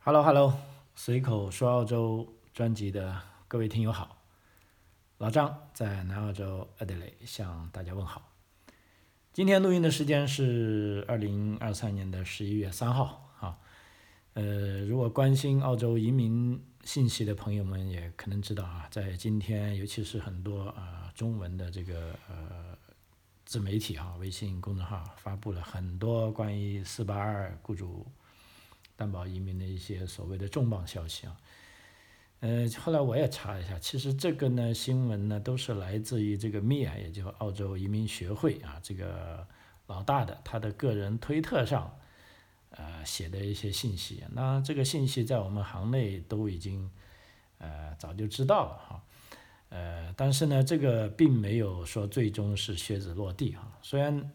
Hello Hello，随口说澳洲专辑的各位听友好，老张在南澳洲 Adelaide 向大家问好。今天录音的时间是二零二三年的十一月三号啊。呃，如果关心澳洲移民信息的朋友们也可能知道啊，在今天，尤其是很多啊中文的这个呃自媒体啊，微信公众号发布了很多关于四八二雇主。担保移民的一些所谓的重磅消息啊，呃，后来我也查了一下，其实这个呢新闻呢都是来自于这个 MIA，也就是澳洲移民学会啊，这个老大的他的个人推特上，呃写的一些信息。那这个信息在我们行内都已经呃早就知道了哈，呃，但是呢这个并没有说最终是靴子落地哈，虽然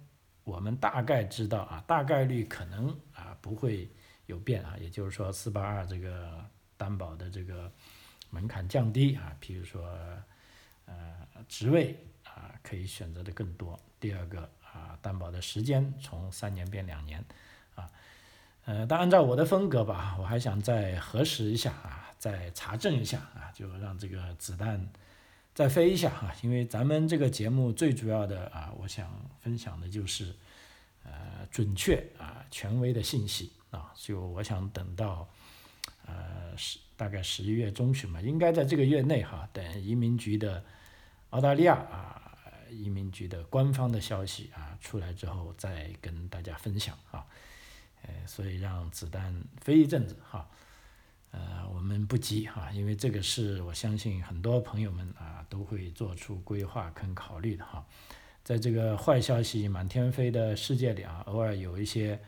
我们大概知道啊，大概率可能啊不会。有变啊，也就是说四八二这个担保的这个门槛降低啊，比如说呃职位啊可以选择的更多。第二个啊担保的时间从三年变两年啊，呃但按照我的风格吧，我还想再核实一下啊，再查证一下啊，就让这个子弹再飞一下哈，因为咱们这个节目最主要的啊，我想分享的就是呃准确啊权威的信息。啊，就我想等到，呃，十大概十一月中旬嘛，应该在这个月内哈，等移民局的澳大利亚啊移民局的官方的消息啊出来之后，再跟大家分享啊，呃，所以让子弹飞一阵子哈，呃，我们不急哈，因为这个是我相信很多朋友们啊都会做出规划跟考虑的哈，在这个坏消息满天飞的世界里啊，偶尔有一些。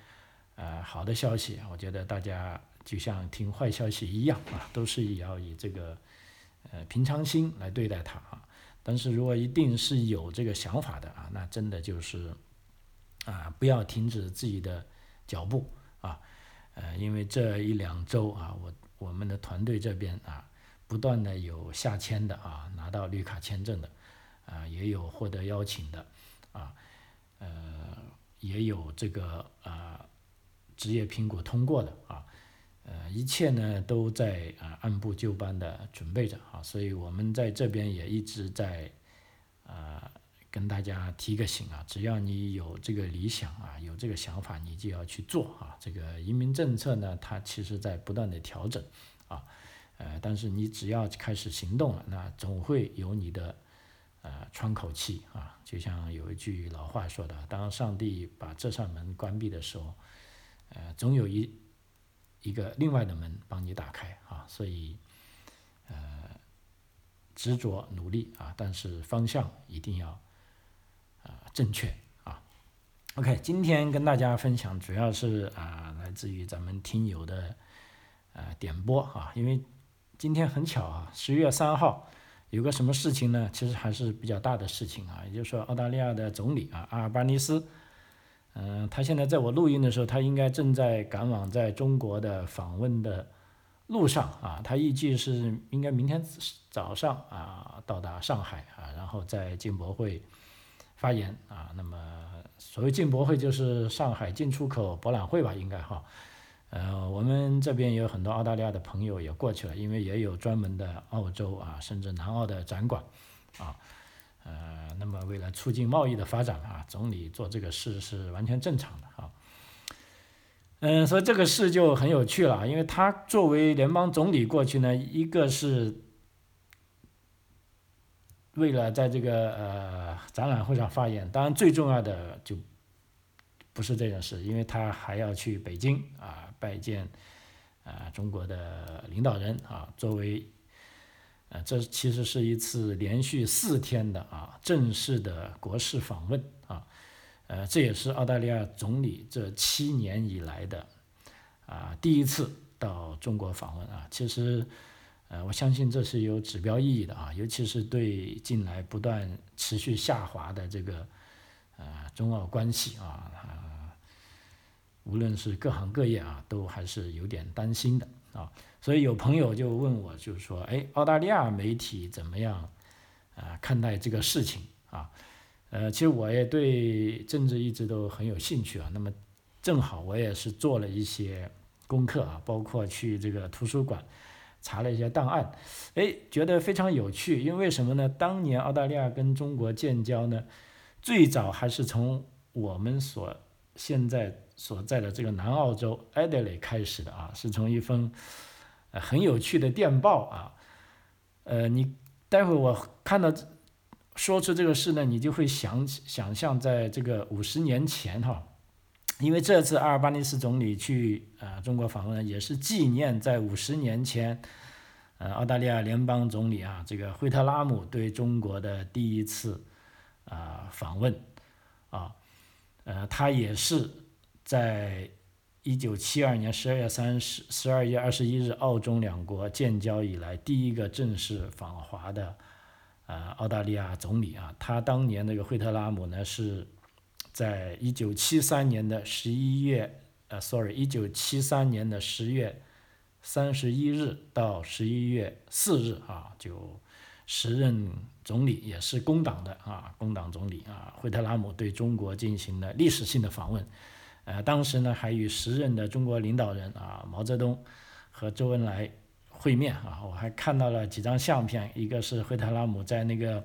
呃，好的消息，我觉得大家就像听坏消息一样啊，都是要以这个呃平常心来对待它啊。但是如果一定是有这个想法的啊，那真的就是啊，不要停止自己的脚步啊。呃，因为这一两周啊，我我们的团队这边啊，不断的有下签的啊，拿到绿卡签证的啊，也有获得邀请的啊，呃，也有这个啊。职业评估通过的啊，呃，一切呢都在啊按部就班的准备着啊，所以我们在这边也一直在啊跟大家提个醒啊，只要你有这个理想啊，有这个想法，你就要去做啊。这个移民政策呢，它其实在不断的调整啊，呃，但是你只要开始行动了，那总会有你的呃窗口期啊。就像有一句老话说的，当上帝把这扇门关闭的时候。呃，总有一一个另外的门帮你打开啊，所以呃执着努力啊，但是方向一定要啊正确啊。OK，今天跟大家分享主要是啊来自于咱们听友的呃点播啊，因为今天很巧啊，十月三号有个什么事情呢？其实还是比较大的事情啊，也就是说澳大利亚的总理啊阿尔巴尼斯。嗯，他现在在我录音的时候，他应该正在赶往在中国的访问的路上啊。他预计是应该明天早上啊到达上海啊，然后在进博会发言啊。那么所谓进博会就是上海进出口博览会吧，应该哈。呃，我们这边也有很多澳大利亚的朋友也过去了，因为也有专门的澳洲啊，甚至南澳的展馆啊。呃，那么为了促进贸易的发展啊，总理做这个事是完全正常的啊。嗯，所以这个事就很有趣了，因为他作为联邦总理过去呢，一个是为了在这个呃展览会上发言，当然最重要的就不是这件事，因为他还要去北京啊拜见啊中国的领导人啊，作为。这其实是一次连续四天的啊正式的国事访问啊，呃，这也是澳大利亚总理这七年以来的啊第一次到中国访问啊。其实，呃，我相信这是有指标意义的啊，尤其是对近来不断持续下滑的这个呃中澳关系啊，无论是各行各业啊，都还是有点担心的啊。所以有朋友就问我，就是说，哎，澳大利亚媒体怎么样啊看待这个事情啊？呃，其实我也对政治一直都很有兴趣啊。那么正好我也是做了一些功课啊，包括去这个图书馆查了一些档案，哎，觉得非常有趣。因为什么呢？当年澳大利亚跟中国建交呢，最早还是从我们所现在所在的这个南澳洲 Adelaide 开始的啊，是从一封呃很有趣的电报啊。呃，你待会我看到说出这个事呢，你就会想起想象在这个五十年前哈。因为这次阿尔巴尼斯总理去啊中国访问，也是纪念在五十年前，呃澳大利亚联邦总理啊这个惠特拉姆对中国的第一次啊访问，啊，呃他也是在一九七二年十二月三十十二月二十一日澳中两国建交以来第一个正式访华的呃澳大利亚总理啊，他当年那个惠特拉姆呢是。在一九七三年的十一月，呃，sorry，一九七三年的十月三十一日到十一月四日啊，就时任总理也是工党的啊，工党总理啊，惠特拉姆对中国进行了历史性的访问，呃，当时呢还与时任的中国领导人啊毛泽东和周恩来会面啊，我还看到了几张相片，一个是惠特拉姆在那个。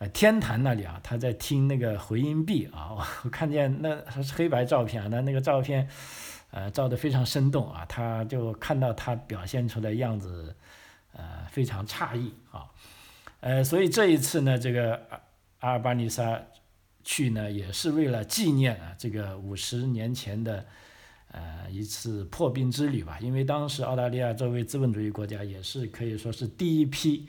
呃，天坛那里啊，他在听那个回音壁啊，我看见那还是黑白照片啊，那那个照片，呃，照得非常生动啊，他就看到他表现出来样子，呃，非常诧异啊，呃，所以这一次呢，这个阿尔巴尼撒去呢，也是为了纪念啊这个五十年前的呃一次破冰之旅吧，因为当时澳大利亚作为资本主义国家，也是可以说是第一批。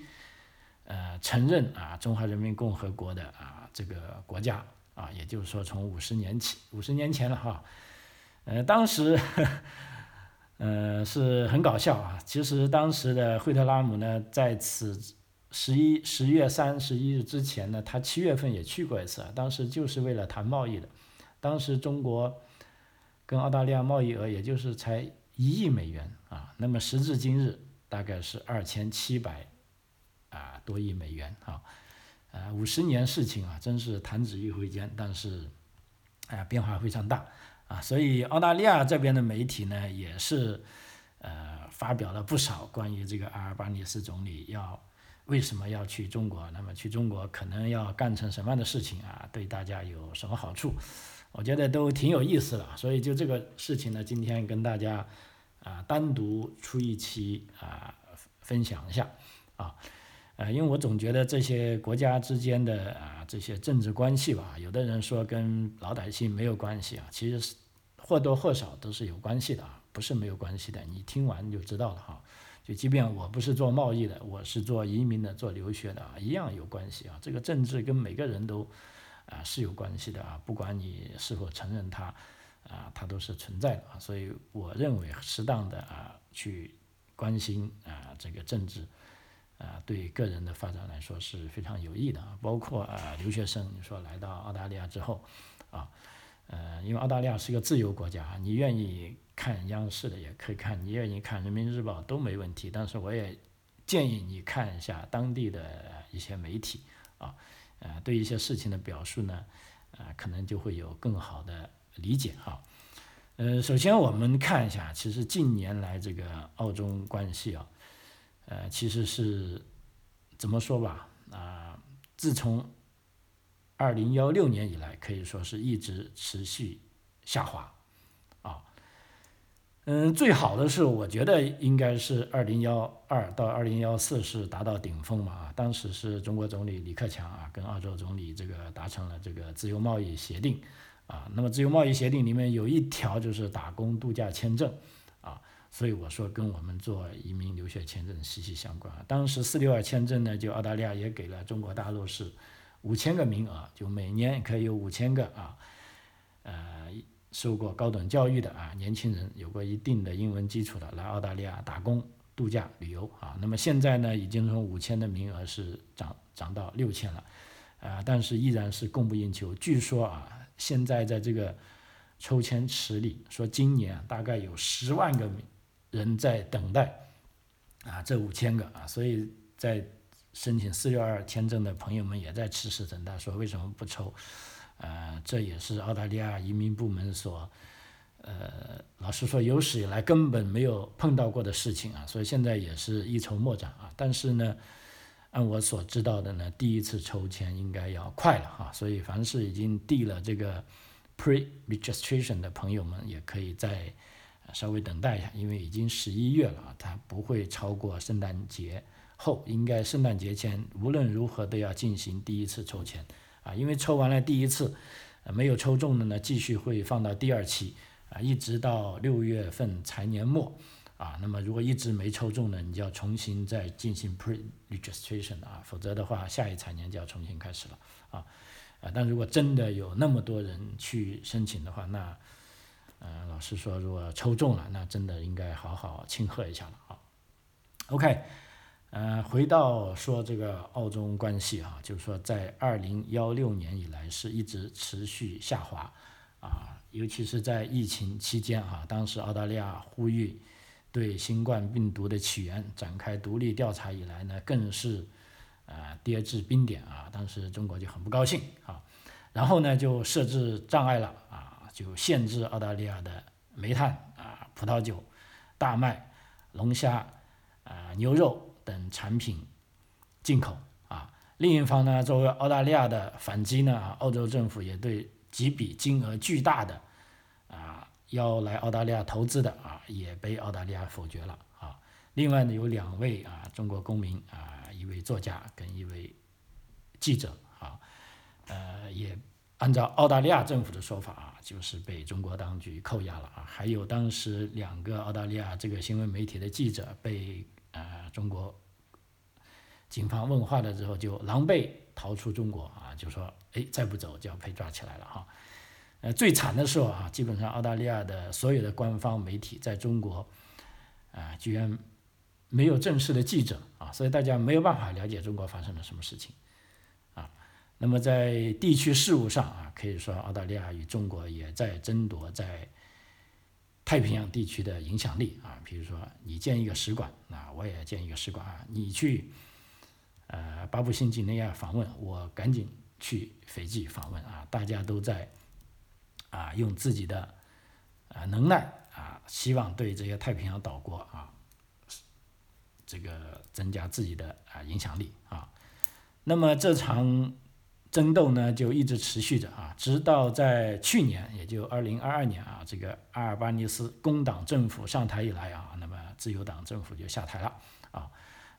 呃，承认啊，中华人民共和国的啊这个国家。啊，也就是说从五十年起，五十年前了哈，呃，当时，呃，是很搞笑啊。其实当时的惠特拉姆呢，在此十一十月三十一日之前呢，他七月份也去过一次，当时就是为了谈贸易的。当时中国跟澳大利亚贸易额也就是才一亿美元啊，那么时至今日大概是二千七百。啊，多亿美元啊，呃，五十年事情啊，真是弹指一挥间。但是，哎，变化非常大啊，所以澳大利亚这边的媒体呢，也是呃发表了不少关于这个阿尔巴尼斯总理要为什么要去中国，那么去中国可能要干成什么样的事情啊，对大家有什么好处？我觉得都挺有意思的。所以就这个事情呢，今天跟大家啊单独出一期啊分享一下啊。呃，因为我总觉得这些国家之间的啊这些政治关系吧，有的人说跟老百姓没有关系啊，其实是或多或少都是有关系的啊，不是没有关系的。你听完就知道了哈。就即便我不是做贸易的，我是做移民的、做留学的啊，一样有关系啊。这个政治跟每个人都啊是有关系的啊，不管你是否承认它啊，它都是存在的啊。所以我认为适当的啊去关心啊这个政治。啊，对个人的发展来说是非常有益的啊，包括啊留学生，你说来到澳大利亚之后，啊，呃，因为澳大利亚是一个自由国家，你愿意看央视的也可以看，你愿意看人民日报都没问题，但是我也建议你看一下当地的一些媒体啊，呃，对一些事情的表述呢，呃，可能就会有更好的理解哈。呃，首先我们看一下，其实近年来这个澳中关系啊。呃，其实是怎么说吧？啊，自从二零幺六年以来，可以说是一直持续下滑，啊，嗯，最好的是我觉得应该是二零幺二到二零幺四是达到顶峰嘛啊，当时是中国总理李克强啊跟澳洲总理这个达成了这个自由贸易协定，啊，那么自由贸易协定里面有一条就是打工度假签证。啊所以我说跟我们做移民留学签证息息相关啊。当时四六二签证呢，就澳大利亚也给了中国大陆是五千个名额，就每年可以有五千个啊，呃，受过高等教育的啊年轻人，有过一定的英文基础的来澳大利亚打工、度假、旅游啊。那么现在呢，已经从五千的名额是涨涨到六千了，啊，但是依然是供不应求。据说啊，现在在这个抽签池里，说今年大概有十万个。人在等待，啊，这五千个啊，所以在申请四六二签证的朋友们也在痴痴等待，说为什么不抽？呃，这也是澳大利亚移民部门所呃，老实说，有史以来根本没有碰到过的事情啊，所以现在也是一筹莫展啊。但是呢，按我所知道的呢，第一次抽签应该要快了哈，所以凡是已经递了这个 pre-registration 的朋友们，也可以再稍微等待一下，因为已经十一月了啊，它不会超过圣诞节后，应该圣诞节前无论如何都要进行第一次抽签。啊，因为抽完了第一次，呃没有抽中的呢，继续会放到第二期。啊，一直到六月份财年末，啊，那么如果一直没抽中呢，你就要重新再进行 pre-registration 啊，否则的话，下一财年就要重新开始了，啊，啊，但如果真的有那么多人去申请的话，那，呃，老师说，如果抽中了，那真的应该好好庆贺一下了，啊，OK，呃，回到说这个澳中关系啊，就是说在二零幺六年以来是一直持续下滑，啊。尤其是在疫情期间啊，当时澳大利亚呼吁对新冠病毒的起源展开独立调查以来呢，更是啊跌至冰点啊。当时中国就很不高兴啊，然后呢就设置障碍了啊，就限制澳大利亚的煤炭啊、葡萄酒、大麦、龙虾啊、牛肉等产品进口啊。另一方呢，作为澳大利亚的反击呢，澳洲政府也对。几笔金额巨大的啊，要来澳大利亚投资的啊，也被澳大利亚否决了啊。另外呢，有两位啊中国公民啊，一位作家跟一位记者啊，呃，也按照澳大利亚政府的说法啊，就是被中国当局扣押了啊。还有当时两个澳大利亚这个新闻媒体的记者被啊中国警方问话了之后，就狼狈逃出中国啊，就说。哎，再不走就要被抓起来了哈。呃，最惨的时候啊，基本上澳大利亚的所有的官方媒体在中国啊，居然没有正式的记者啊，所以大家没有办法了解中国发生了什么事情啊。那么在地区事务上啊，可以说澳大利亚与中国也在争夺在太平洋地区的影响力啊。比如说，你建一个使馆啊，我也建一个使馆啊。你去呃巴布新几内亚访问，我赶紧。去斐济访问啊，大家都在啊用自己的啊能耐啊，希望对这些太平洋岛国啊这个增加自己的啊影响力啊。那么这场争斗呢就一直持续着啊，直到在去年，也就二零二二年啊，这个阿尔巴尼斯工党政府上台以来啊，那么自由党政府就下台了啊。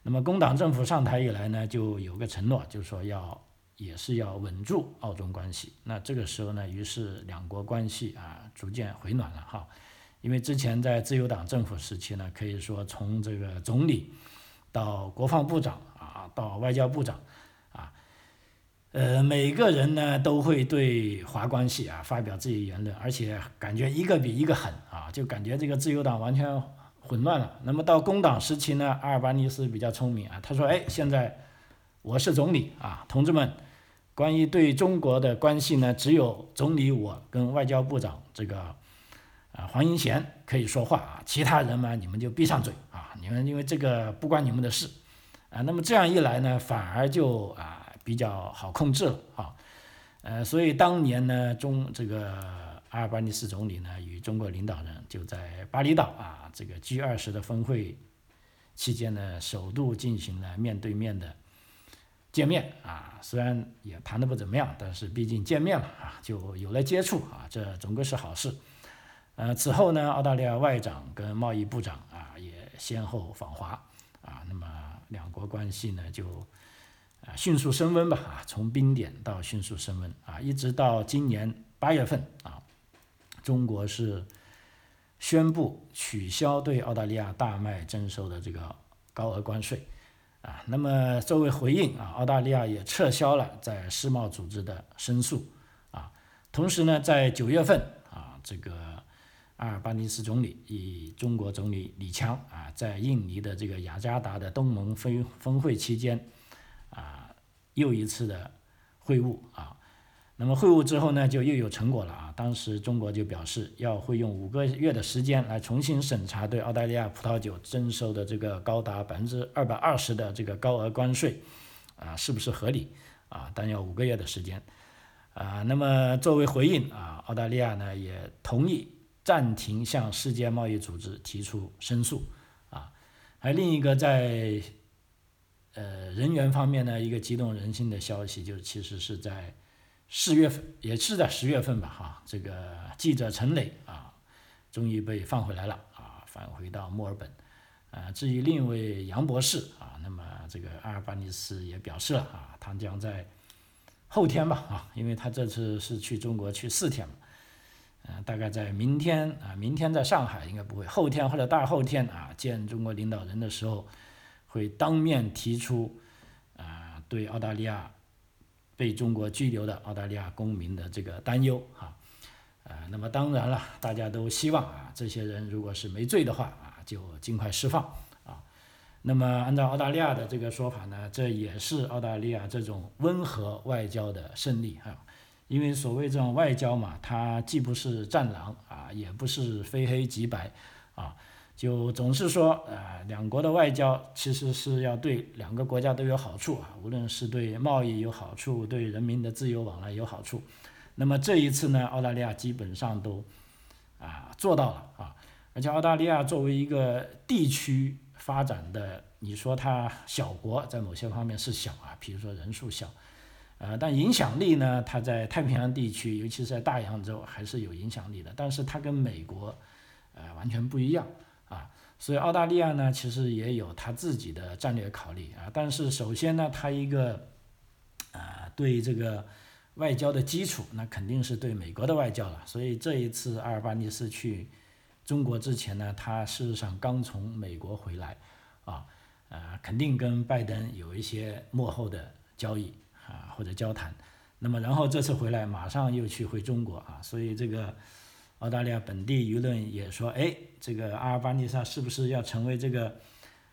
那么工党政府上台以来呢，就有个承诺，就是说要。也是要稳住澳中关系，那这个时候呢，于是两国关系啊逐渐回暖了哈，因为之前在自由党政府时期呢，可以说从这个总理到国防部长啊，到外交部长，呃，每个人呢都会对华关系啊发表自己言论，而且感觉一个比一个狠啊，就感觉这个自由党完全混乱了。那么到工党时期呢，阿尔巴尼斯比较聪明啊，他说，哎，现在我是总理啊，同志们。关于对中国的关系呢，只有总理我跟外交部长这个啊黄英贤可以说话啊，其他人嘛你们就闭上嘴啊，你们因为这个不关你们的事啊。那么这样一来呢，反而就啊比较好控制了啊。呃，所以当年呢，中这个阿尔巴尼斯总理呢与中国领导人就在巴厘岛啊这个 G 二十的峰会期间呢，首度进行了面对面的。见面啊，虽然也谈的不怎么样，但是毕竟见面了啊，就有了接触啊，这总归是好事。呃，此后呢，澳大利亚外长跟贸易部长啊也先后访华啊，那么两国关系呢就啊迅速升温吧啊，从冰点到迅速升温啊，一直到今年八月份啊，中国是宣布取消对澳大利亚大麦征收的这个高额关税。啊，那么作为回应啊，澳大利亚也撤销了在世贸组织的申诉啊。同时呢，在九月份啊，这个阿尔巴尼斯总理与中国总理李强啊，在印尼的这个雅加达的东盟峰峰会期间，又一次的会晤啊。那么会晤之后呢，就又有成果了啊！当时中国就表示要会用五个月的时间来重新审查对澳大利亚葡萄酒征收的这个高达百分之二百二十的这个高额关税，啊，是不是合理啊？但要五个月的时间，啊，那么作为回应啊，澳大利亚呢也同意暂停向世界贸易组织提出申诉，啊，还另一个在呃人员方面呢，一个激动人心的消息，就是其实是在四月份，也是在十月份吧，哈，这个记者陈磊啊，终于被放回来了，啊，返回到墨尔本，啊，至于另一位杨博士啊，那么这个阿尔巴尼斯也表示了啊，他将在后天吧，啊，因为他这次是去中国去四天嘛。嗯，大概在明天啊，明天在上海应该不会，后天或者大后天啊，见中国领导人的时候，会当面提出啊，对澳大利亚被中国拘留的澳大利亚公民的这个担忧啊，呃，那么当然了，大家都希望啊，这些人如果是没罪的话啊，就尽快释放啊。那么按照澳大利亚的这个说法呢，这也是澳大利亚这种温和外交的胜利啊。因为所谓这种外交嘛，它既不是战狼啊，也不是非黑即白，啊，就总是说，呃，两国的外交其实是要对两个国家都有好处啊，无论是对贸易有好处，对人民的自由往来有好处。那么这一次呢，澳大利亚基本上都啊做到了啊，而且澳大利亚作为一个地区发展的，你说它小国，在某些方面是小啊，比如说人数小。呃，但影响力呢？它在太平洋地区，尤其是在大洋洲，还是有影响力的。但是它跟美国，呃，完全不一样。所以澳大利亚呢，其实也有它自己的战略考虑啊。但是首先呢，它一个，啊，对这个外交的基础，那肯定是对美国的外交了。所以这一次阿尔巴尼斯去中国之前呢，他事实上刚从美国回来，啊，呃，肯定跟拜登有一些幕后的交易。啊，或者交谈，那么然后这次回来马上又去回中国啊，所以这个澳大利亚本地舆论也说，哎，这个阿尔巴尼撒是不是要成为这个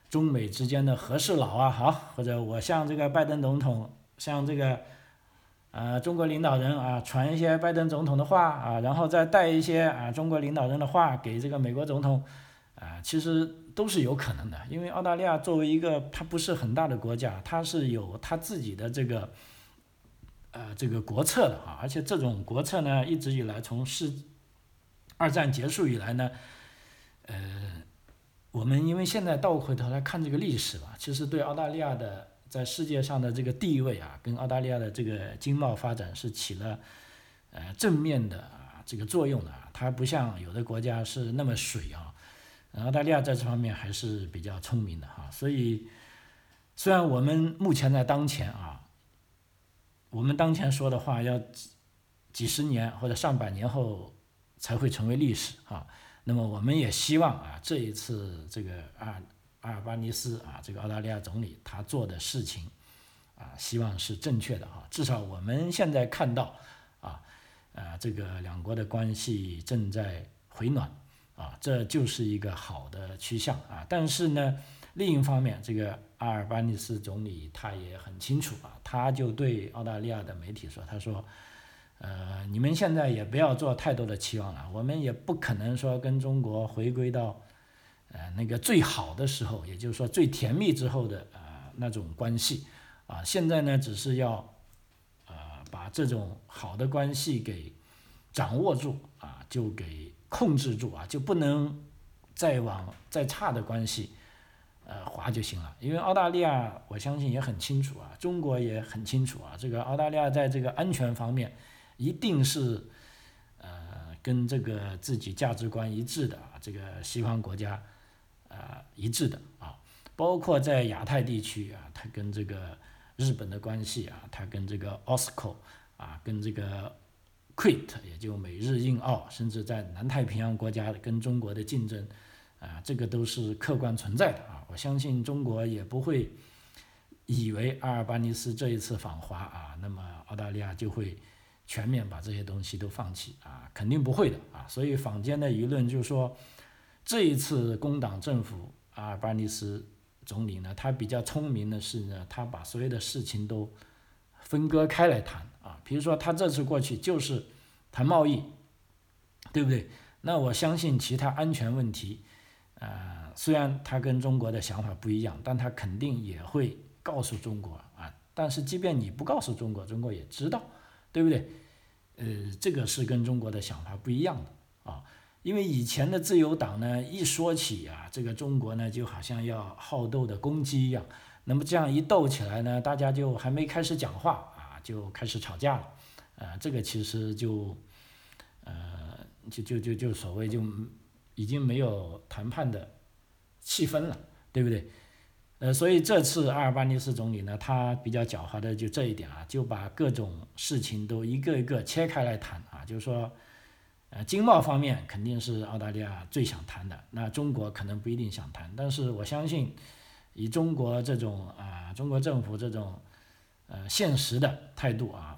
中美之间的和事佬啊？好，或者我向这个拜登总统，向这个呃中国领导人啊传一些拜登总统的话啊，然后再带一些啊中国领导人的话给这个美国总统啊，其实。都是有可能的，因为澳大利亚作为一个它不是很大的国家，它是有它自己的这个，呃，这个国策的啊，而且这种国策呢，一直以来从世二战结束以来呢，呃，我们因为现在倒回头来看这个历史吧，其实对澳大利亚的在世界上的这个地位啊，跟澳大利亚的这个经贸发展是起了呃正面的啊这个作用的，它不像有的国家是那么水啊。澳大利亚在这方面还是比较聪明的哈，所以虽然我们目前在当前啊，我们当前说的话要几几十年或者上百年后才会成为历史啊，那么我们也希望啊，这一次这个阿阿尔巴尼斯啊，这个澳大利亚总理他做的事情啊，希望是正确的哈，至少我们现在看到啊，呃，这个两国的关系正在回暖。啊，这就是一个好的趋向啊！但是呢，另一方面，这个阿尔巴尼斯总理他也很清楚啊，他就对澳大利亚的媒体说：“他说，呃，你们现在也不要做太多的期望了，我们也不可能说跟中国回归到，呃，那个最好的时候，也就是说最甜蜜之后的呃那种关系啊。现在呢，只是要，呃，把这种好的关系给掌握住啊，就给。”控制住啊，就不能再往再差的关系，呃，滑就行了。因为澳大利亚，我相信也很清楚啊，中国也很清楚啊，这个澳大利亚在这个安全方面，一定是呃跟这个自己价值观一致的啊，这个西方国家呃一致的啊，包括在亚太地区啊，它跟这个日本的关系啊，它跟这个 OSCO 啊，跟这个。Quit 也就美日印澳，甚至在南太平洋国家跟中国的竞争，啊，这个都是客观存在的啊。我相信中国也不会以为阿尔巴尼斯这一次访华啊，那么澳大利亚就会全面把这些东西都放弃啊，肯定不会的啊。所以坊间的舆论就说，这一次工党政府阿尔巴尼斯总理呢，他比较聪明的是呢，他把所有的事情都分割开来谈。啊，比如说他这次过去就是谈贸易，对不对？那我相信其他安全问题，呃，虽然他跟中国的想法不一样，但他肯定也会告诉中国啊。但是即便你不告诉中国，中国也知道，对不对？呃，这个是跟中国的想法不一样的啊。因为以前的自由党呢，一说起啊，这个中国呢，就好像要好斗的公鸡一样。那么这样一斗起来呢，大家就还没开始讲话啊，就开始吵架了。啊，这个其实就，呃，就就就就所谓就已经没有谈判的气氛了，对不对？呃，所以这次阿尔巴尼斯总理呢，他比较狡猾的就这一点啊，就把各种事情都一个一个切开来谈啊，就是说。呃，经贸方面肯定是澳大利亚最想谈的，那中国可能不一定想谈，但是我相信，以中国这种啊，中国政府这种呃现实的态度啊，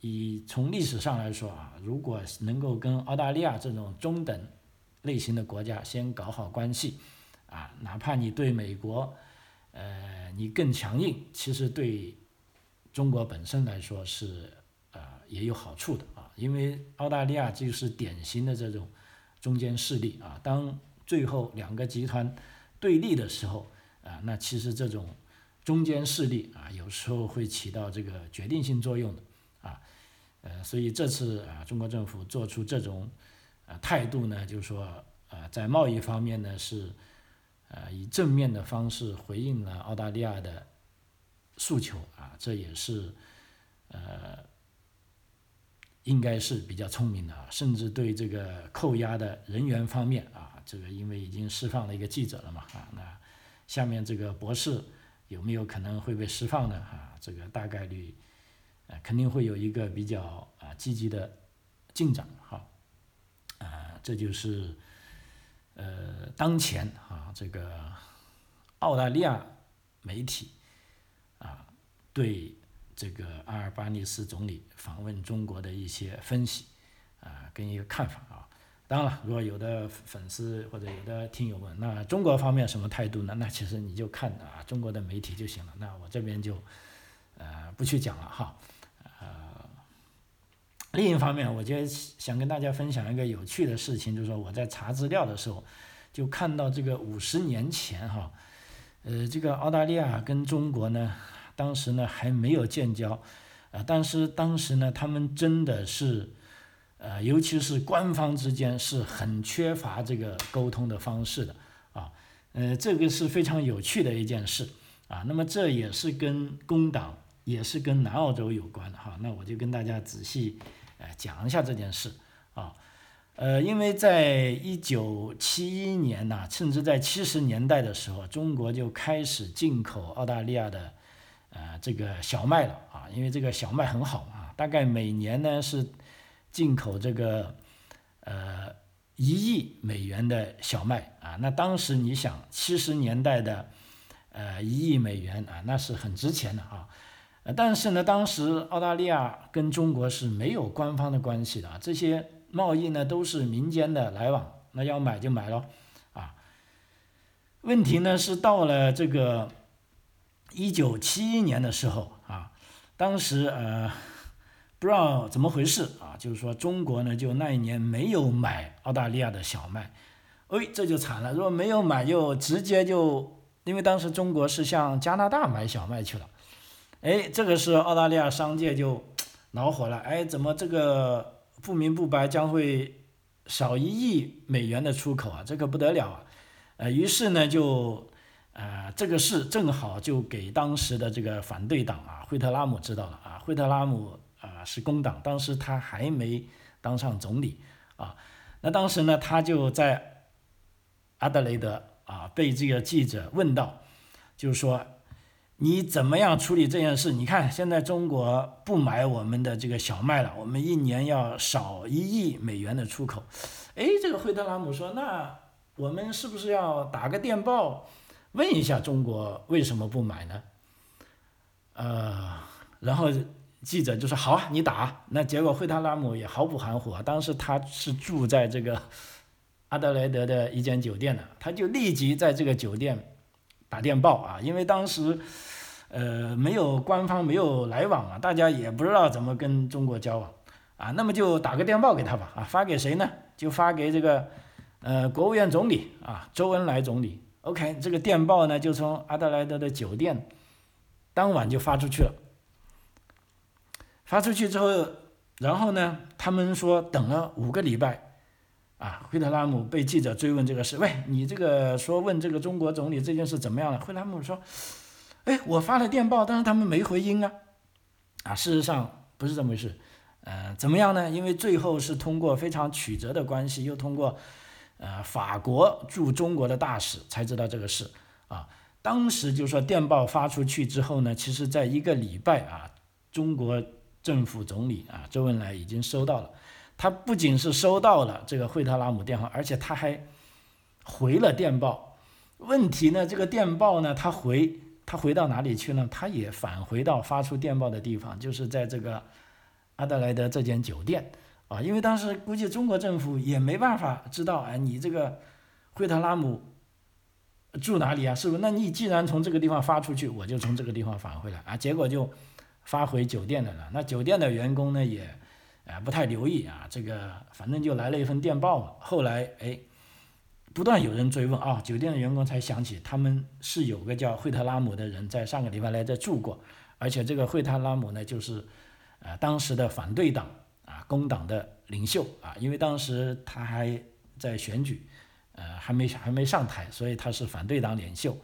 以从历史上来说啊，如果能够跟澳大利亚这种中等类型的国家先搞好关系，啊，哪怕你对美国，呃，你更强硬，其实对中国本身来说是呃也有好处的啊。因为澳大利亚就是典型的这种中间势力啊，当最后两个集团对立的时候啊，那其实这种中间势力啊，有时候会起到这个决定性作用的啊，呃，所以这次啊，中国政府做出这种啊态度呢，就是说啊，在贸易方面呢是呃以正面的方式回应了澳大利亚的诉求啊，这也是呃。应该是比较聪明的啊，甚至对这个扣押的人员方面啊，这个因为已经释放了一个记者了嘛啊，那下面这个博士有没有可能会被释放呢啊？这个大概率肯定会有一个比较啊积极的进展哈啊，这就是呃当前啊这个澳大利亚媒体啊对。这个阿尔巴尼斯总理访问中国的一些分析，啊，跟一个看法啊。当然了，如果有的粉丝或者有的听友问，那中国方面什么态度呢？那其实你就看啊中国的媒体就行了。那我这边就呃不去讲了哈。另一方面，我觉得想跟大家分享一个有趣的事情，就是说我在查资料的时候，就看到这个五十年前哈，呃，这个澳大利亚跟中国呢。当时呢还没有建交，啊，但是当时呢他们真的是，呃，尤其是官方之间是很缺乏这个沟通的方式的，啊，呃，这个是非常有趣的一件事，啊，那么这也是跟工党，也是跟南澳洲有关的哈，那我就跟大家仔细，呃，讲一下这件事，啊，呃，因为在一九七一年呐，甚至在七十年代的时候，中国就开始进口澳大利亚的。呃，这个小麦了啊，因为这个小麦很好啊，大概每年呢是进口这个呃一亿美元的小麦啊。那当时你想，七十年代的呃一亿美元啊，那是很值钱的啊。但是呢，当时澳大利亚跟中国是没有官方的关系的啊，这些贸易呢都是民间的来往，那要买就买咯。啊。问题呢是到了这个。一九七一年的时候啊，当时呃不知道怎么回事啊，就是说中国呢就那一年没有买澳大利亚的小麦，哎这就惨了，如果没有买就直接就因为当时中国是向加拿大买小麦去了，哎这个是澳大利亚商界就 恼火了，哎怎么这个不明不白将会少一亿美元的出口啊，这个不得了啊，呃于是呢就。呃，这个事正好就给当时的这个反对党啊，惠特拉姆知道了啊。惠特拉姆啊是工党，当时他还没当上总理啊。那当时呢，他就在阿德雷德啊被这个记者问到，就是说你怎么样处理这件事？你看现在中国不买我们的这个小麦了，我们一年要少一亿美元的出口。哎，这个惠特拉姆说，那我们是不是要打个电报？问一下中国为什么不买呢？呃，然后记者就说好啊，你打。那结果惠特拉姆也毫不含糊啊，当时他是住在这个阿德莱德的一间酒店的，他就立即在这个酒店打电报啊，因为当时呃没有官方没有来往啊，大家也不知道怎么跟中国交往啊，那么就打个电报给他吧啊，发给谁呢？就发给这个呃国务院总理啊，周恩来总理。OK，这个电报呢，就从阿德莱德的酒店当晚就发出去了。发出去之后，然后呢，他们说等了五个礼拜，啊，惠特拉姆被记者追问这个事，喂，你这个说问这个中国总理这件事怎么样了？惠特拉姆说，哎，我发了电报，但是他们没回音啊。啊，事实上不是这么回事。呃，怎么样呢？因为最后是通过非常曲折的关系，又通过呃法国驻中国的大使才知道这个事啊。当时就说电报发出去之后呢，其实在一个礼拜啊，中国政府总理啊周恩来已经收到了。他不仅是收到了这个惠特拉姆电话，而且他还回了电报。问题呢，这个电报呢，他回他回到哪里去呢？他也返回到发出电报的地方，就是在这个阿德莱德这间酒店啊。因为当时估计中国政府也没办法知道，哎，你这个惠特拉姆住哪里啊？是不是？那你既然从这个地方发出去，我就从这个地方返回来啊。结果就发回酒店的了。那酒店的员工呢，也。呃，不太留意啊，这个反正就来了一份电报嘛。后来哎，不断有人追问啊，酒店的员工才想起他们是有个叫惠特拉姆的人在上个礼拜来这住过，而且这个惠特拉姆呢，就是呃当时的反对党啊工党的领袖啊，因为当时他还在选举，呃还没还没上台，所以他是反对党领袖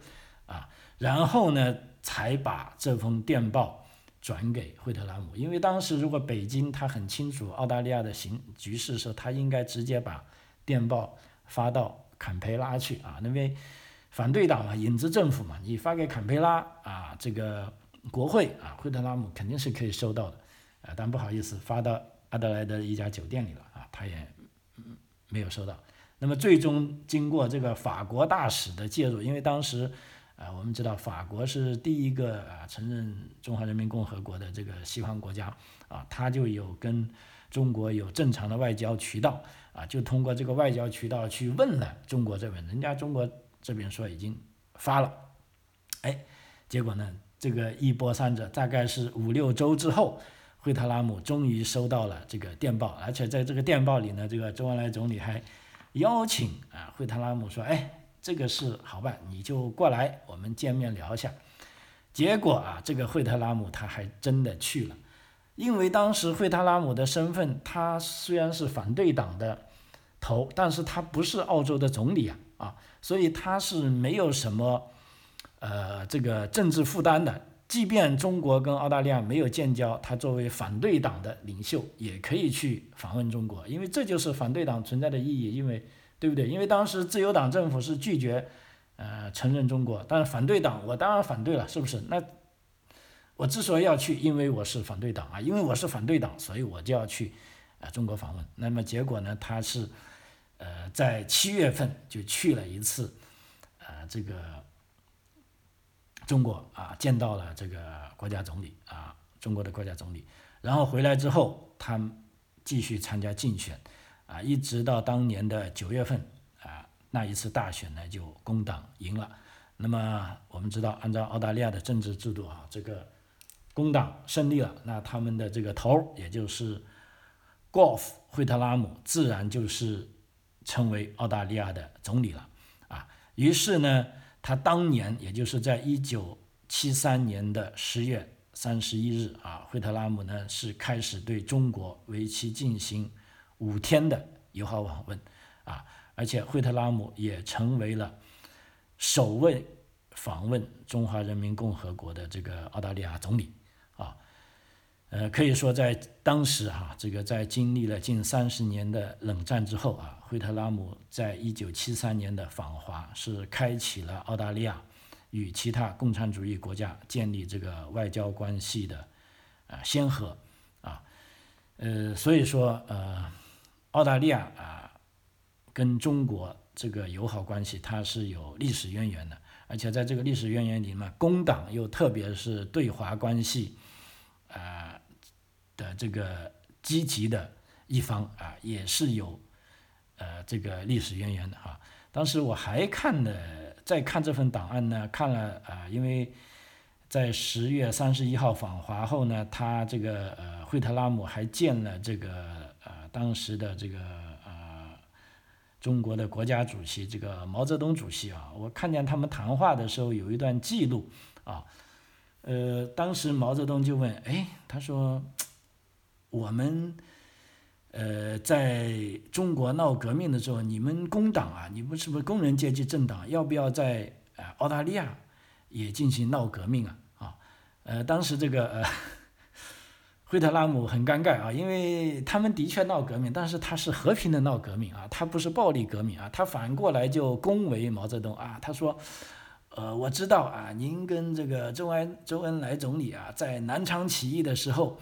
啊。然后呢，才把这封电报。转给惠特拉姆，因为当时如果北京他很清楚澳大利亚的形局势的时，他应该直接把电报发到坎培拉去啊，因为反对党嘛，影子政府嘛，你发给坎培拉啊，这个国会啊，惠特拉姆肯定是可以收到的，啊，但不好意思，发到阿德莱德一家酒店里了啊，他也没有收到。那么最终经过这个法国大使的介入，因为当时。啊，我们知道法国是第一个啊承认中华人民共和国的这个西方国家啊，他就有跟中国有正常的外交渠道啊，就通过这个外交渠道去问了中国这边，人家中国这边说已经发了，哎，结果呢，这个一波三折，大概是五六周之后，惠特拉姆终于收到了这个电报，而且在这个电报里呢，这个周恩来总理还邀请啊惠特拉姆说，哎。这个事好办，你就过来，我们见面聊一下。结果啊，这个惠特拉姆他还真的去了，因为当时惠特拉姆的身份，他虽然是反对党的头，但是他不是澳洲的总理啊，啊，所以他是没有什么呃这个政治负担的。即便中国跟澳大利亚没有建交，他作为反对党的领袖也可以去访问中国，因为这就是反对党存在的意义，因为。对不对？因为当时自由党政府是拒绝，呃，承认中国，但是反对党我当然反对了，是不是？那我之所以要去，因为我是反对党啊，因为我是反对党，所以我就要去，啊，中国访问。那么结果呢？他是，呃，在七月份就去了一次，呃，这个中国啊，见到了这个国家总理啊，中国的国家总理。然后回来之后，他继续参加竞选。啊，一直到当年的九月份，啊，那一次大选呢，就工党赢了。那么我们知道，按照澳大利亚的政治制度啊，这个工党胜利了，那他们的这个头，也就是 Golf 惠特拉姆，自然就是成为澳大利亚的总理了。啊，于是呢，他当年也就是在一九七三年的十月三十一日啊，惠特拉姆呢是开始对中国为期进行。五天的友好访问，啊，而且惠特拉姆也成为了首位访问中华人民共和国的这个澳大利亚总理，呃，可以说在当时哈，这个在经历了近三十年的冷战之后啊，惠特拉姆在一九七三年的访华是开启了澳大利亚与其他共产主义国家建立这个外交关系的啊先河，啊，呃，所以说呃。澳大利亚啊，跟中国这个友好关系，它是有历史渊源的，而且在这个历史渊源里面，工党又特别是对华关系，啊这个积极的一方啊，也是有呃这个历史渊源的哈。当时我还看了，在看这份档案呢，看了啊，因为在十月三十一号访华后呢，他这个呃惠特拉姆还见了这个呃。当时的这个呃，中国的国家主席这个毛泽东主席啊，我看见他们谈话的时候有一段记录啊，呃，当时毛泽东就问，哎，他说，我们呃，在中国闹革命的时候，你们工党啊，你们是不是工人阶级政党？要不要在呃澳大利亚也进行闹革命啊？啊，呃，当时这个呃，惠特拉姆很尴尬啊，因为他们的确闹革命，但是他是和平的闹革命啊，他不是暴力革命啊，他反过来就恭维毛泽东啊，他说，呃，我知道啊，您跟这个周恩周恩来总理啊，在南昌起义的时候，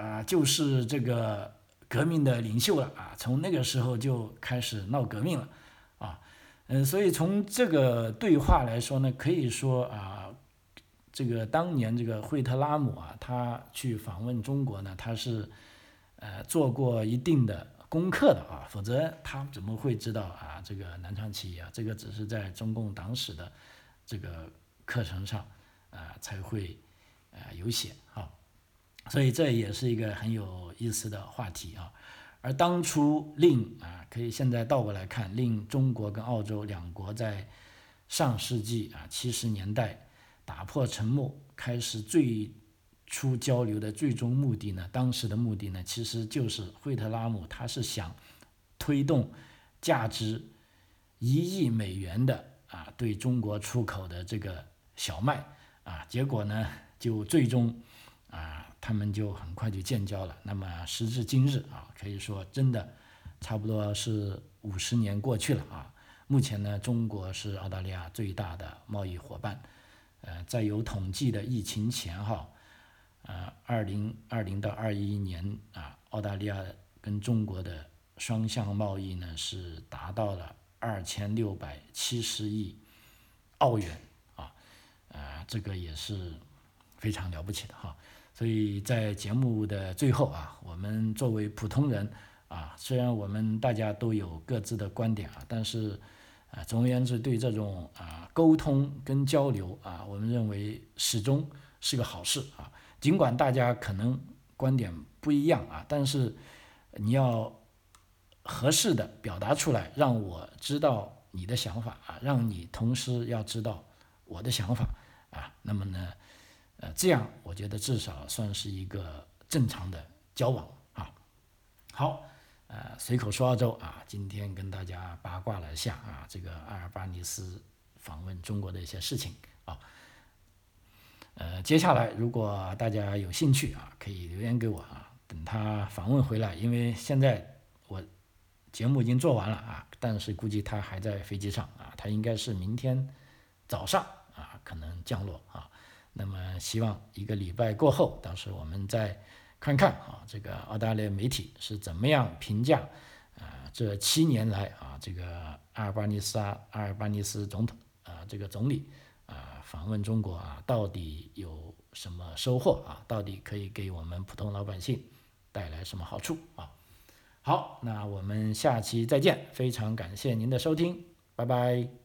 啊，就是这个。革命的领袖了啊，从那个时候就开始闹革命了，啊，嗯，所以从这个对话来说呢，可以说啊，这个当年这个惠特拉姆啊，他去访问中国呢，他是呃做过一定的功课的啊，否则他怎么会知道啊这个南昌起义啊？这个只是在中共党史的这个课程上啊才会啊有写啊。所以这也是一个很有意思的话题啊，而当初令啊，可以现在倒过来看，令中国跟澳洲两国在上世纪啊七十年代打破沉默，开始最初交流的最终目的呢，当时的目的呢，其实就是惠特拉姆他是想推动价值一亿美元的啊对中国出口的这个小麦啊，结果呢就最终啊。他们就很快就建交了。那么时至今日啊，可以说真的差不多是五十年过去了啊。目前呢，中国是澳大利亚最大的贸易伙伴。呃，在有统计的疫情前哈，呃，二零二零到二一年啊，澳大利亚跟中国的双向贸易呢是达到了二千六百七十亿澳元啊，呃，这个也是非常了不起的哈。所以在节目的最后啊，我们作为普通人啊，虽然我们大家都有各自的观点啊，但是啊，总而言之，对这种啊沟通跟交流啊，我们认为始终是个好事啊。尽管大家可能观点不一样啊，但是你要合适的表达出来，让我知道你的想法啊，让你同时要知道我的想法啊，那么呢？呃，这样我觉得至少算是一个正常的交往啊。好，呃，随口说澳洲啊，今天跟大家八卦了一下啊，这个阿尔巴尼斯访问中国的一些事情啊。呃，接下来如果大家有兴趣啊，可以留言给我啊，等他访问回来，因为现在我节目已经做完了啊，但是估计他还在飞机上啊，他应该是明天早上啊可能降落啊。那么，希望一个礼拜过后，到时候我们再看看啊，这个澳大利亚媒体是怎么样评价啊？这七年来啊，这个阿尔巴尼斯阿尔巴尼斯总统啊，这个总理啊访问中国啊，到底有什么收获啊？到底可以给我们普通老百姓带来什么好处啊？好，那我们下期再见，非常感谢您的收听，拜拜。